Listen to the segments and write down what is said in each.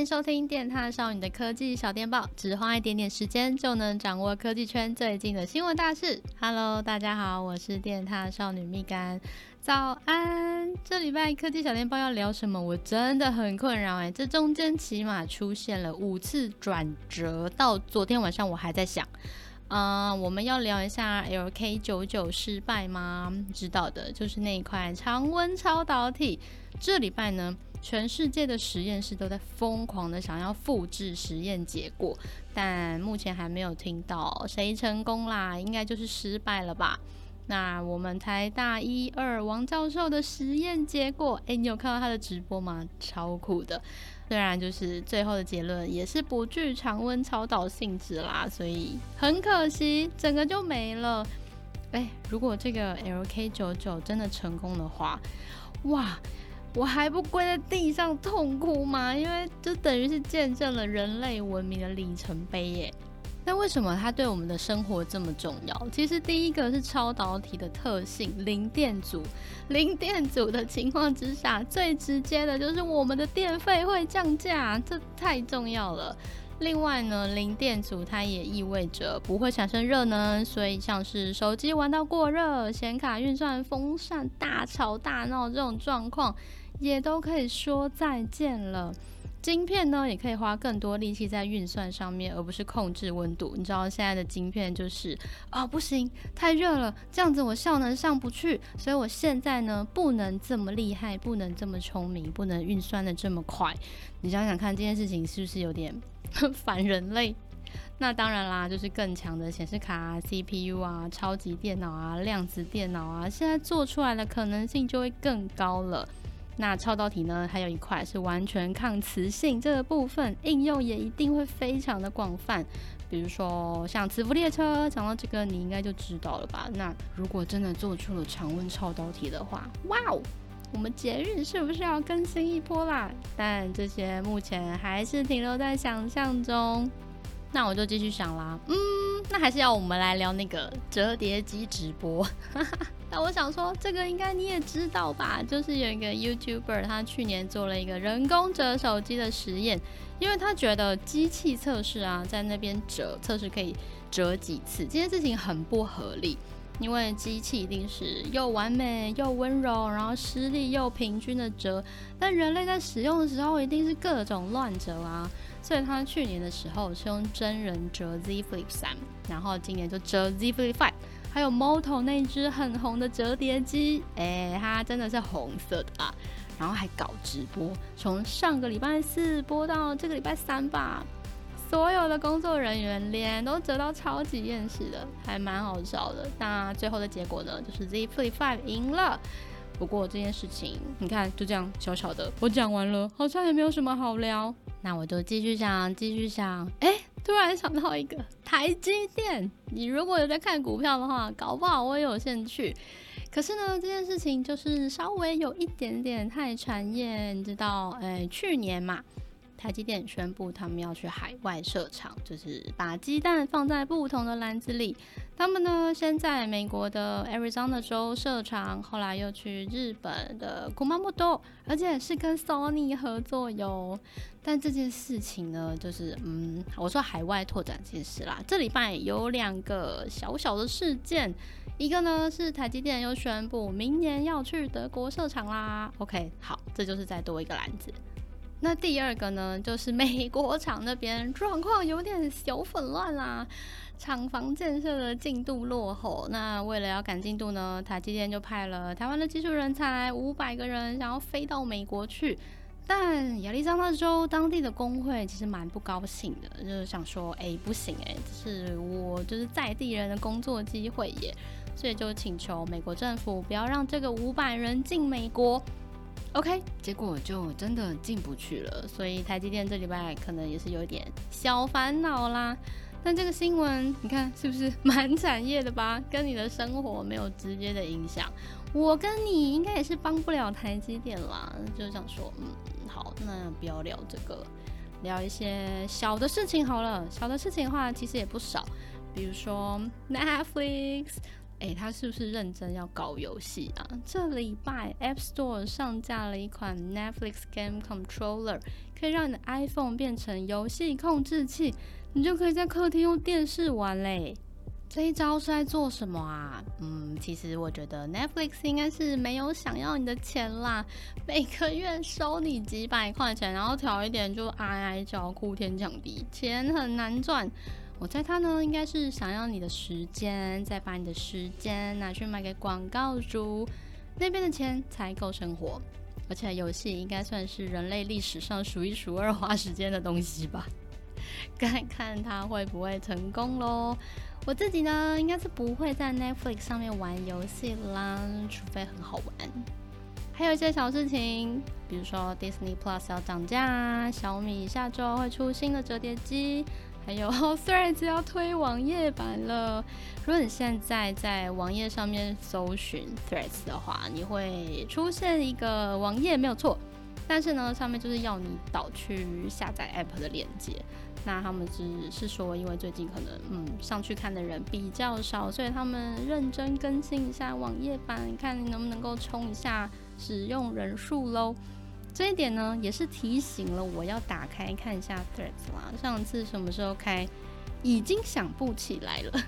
迎收听电獭少女的科技小电报，只花一点点时间就能掌握科技圈最近的新闻大事。Hello，大家好，我是电獭少女蜜柑，早安。这礼拜科技小电报要聊什么？我真的很困扰哎，这中间起码出现了五次转折，到昨天晚上我还在想。啊、我们要聊一下 LK99 失败吗？知道的，就是那一块常温超导体。这礼拜呢，全世界的实验室都在疯狂的想要复制实验结果，但目前还没有听到谁成功啦，应该就是失败了吧。那我们台大一二王教授的实验结果，诶，你有看到他的直播吗？超酷的。虽然就是最后的结论也是不具常温超导性质啦，所以很可惜，整个就没了。哎，如果这个 LK99 真的成功的话，哇，我还不跪在地上痛哭吗？因为就等于是见证了人类文明的里程碑耶。那为什么它对我们的生活这么重要？其实第一个是超导体的特性，零电阻。零电阻的情况之下，最直接的就是我们的电费会降价，这太重要了。另外呢，零电阻它也意味着不会产生热能，所以像是手机玩到过热、显卡运算风扇大吵大闹这种状况，也都可以说再见了。晶片呢，也可以花更多力气在运算上面，而不是控制温度。你知道现在的晶片就是，哦，不行，太热了，这样子我效能上不去，所以我现在呢不能这么厉害，不能这么聪明，不能运算的这么快。你想想看，这件事情是不是有点 反人类？那当然啦，就是更强的显示卡啊、CPU 啊、超级电脑啊、量子电脑啊，现在做出来的可能性就会更高了。那超导体呢，还有一块是完全抗磁性，这个部分应用也一定会非常的广泛。比如说像磁浮列车，讲到这个你应该就知道了吧？那如果真的做出了常温超导体的话，哇哦，我们捷运是不是要更新一波啦？但这些目前还是停留在想象中。那我就继续想啦，嗯，那还是要我们来聊那个折叠机直播。那我想说，这个应该你也知道吧？就是有一个 YouTuber，他去年做了一个人工折手机的实验，因为他觉得机器测试啊，在那边折测试可以折几次，这件事情很不合理。因为机器一定是又完美又温柔，然后施力又平均的折，但人类在使用的时候一定是各种乱折啊。所以他去年的时候是用真人折 Z Flip 三，然后今年就折 Z Flip Five，还有 Moto 那只很红的折叠机，哎，它真的是红色的啊。然后还搞直播，从上个礼拜四播到这个礼拜三吧。所有的工作人员脸都折到超级厌世的，还蛮好笑的。那最后的结果呢，就是 Z Flip Five 赢了。不过这件事情，你看就这样小小的，我讲完了，好像也没有什么好聊。那我就继续想，继续想。哎，突然想到一个台积电，你如果有在看股票的话，搞不好我也有兴趣。可是呢，这件事情就是稍微有一点点太产业，你知道？哎，去年嘛。台积电宣布，他们要去海外设厂，就是把鸡蛋放在不同的篮子里。他们呢，先在美国的 Arizona 州设厂，后来又去日本的 Kumamoto，而且是跟 Sony 合作哟。但这件事情呢，就是嗯，我说海外拓展这件事啦。这礼拜有两个小小的事件，一个呢是台积电又宣布明年要去德国设厂啦。OK，好，这就是再多一个篮子。那第二个呢，就是 美国厂那边状况有点小混乱啦，厂房建设的进度落后。那为了要赶进度呢，台积电就派了台湾的技术人才五百个人，想要飞到美国去。但亚利桑那州当地的工会其实蛮不高兴的，就是想说，哎，不行哎，这是我就是在地人的工作机会耶，所以就请求美国政府不要让这个五百人进美国。OK，结果就真的进不去了，所以台积电这礼拜可能也是有点小烦恼啦。但这个新闻你看是不是蛮产业的吧？跟你的生活没有直接的影响，我跟你应该也是帮不了台积电啦。就想说，嗯，好，那不要聊这个，聊一些小的事情好了。小的事情的话，其实也不少，比如说 Netflix。诶，他是不是认真要搞游戏啊？这礼拜 App Store 上架了一款 Netflix Game Controller，可以让你的 iPhone 变成游戏控制器，你就可以在客厅用电视玩嘞。这一招是在做什么啊？嗯，其实我觉得 Netflix 应该是没有想要你的钱啦，每个月收你几百块钱，然后调一点就哀哀叫，哭天抢地，钱很难赚。我猜他呢，应该是想要你的时间，再把你的时间拿去卖给广告主，那边的钱才够生活。而且游戏应该算是人类历史上数一数二花时间的东西吧，看 看他会不会成功喽。我自己呢，应该是不会在 Netflix 上面玩游戏啦，除非很好玩。还有一些小事情，比如说 Disney Plus 要涨价，小米下周会出新的折叠机。还有 Threads 要推网页版了。如果你现在在网页上面搜寻 Threads 的话，你会出现一个网页没有错，但是呢，上面就是要你导去下载 App 的链接。那他们只是说，因为最近可能嗯上去看的人比较少，所以他们认真更新一下网页版，看你能不能够冲一下使用人数喽。这一点呢，也是提醒了我要打开看一下 Threads 啦。上次什么时候开，已经想不起来了。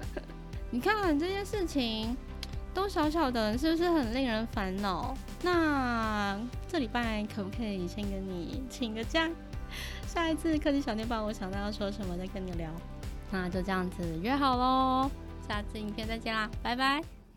你看这些事情都小小的，是不是很令人烦恼？那这礼拜可不可以先跟你请个假？下一次科技小电报，我想到要说什么再跟你聊。那就这样子约好喽，下次影片再见啦，拜拜。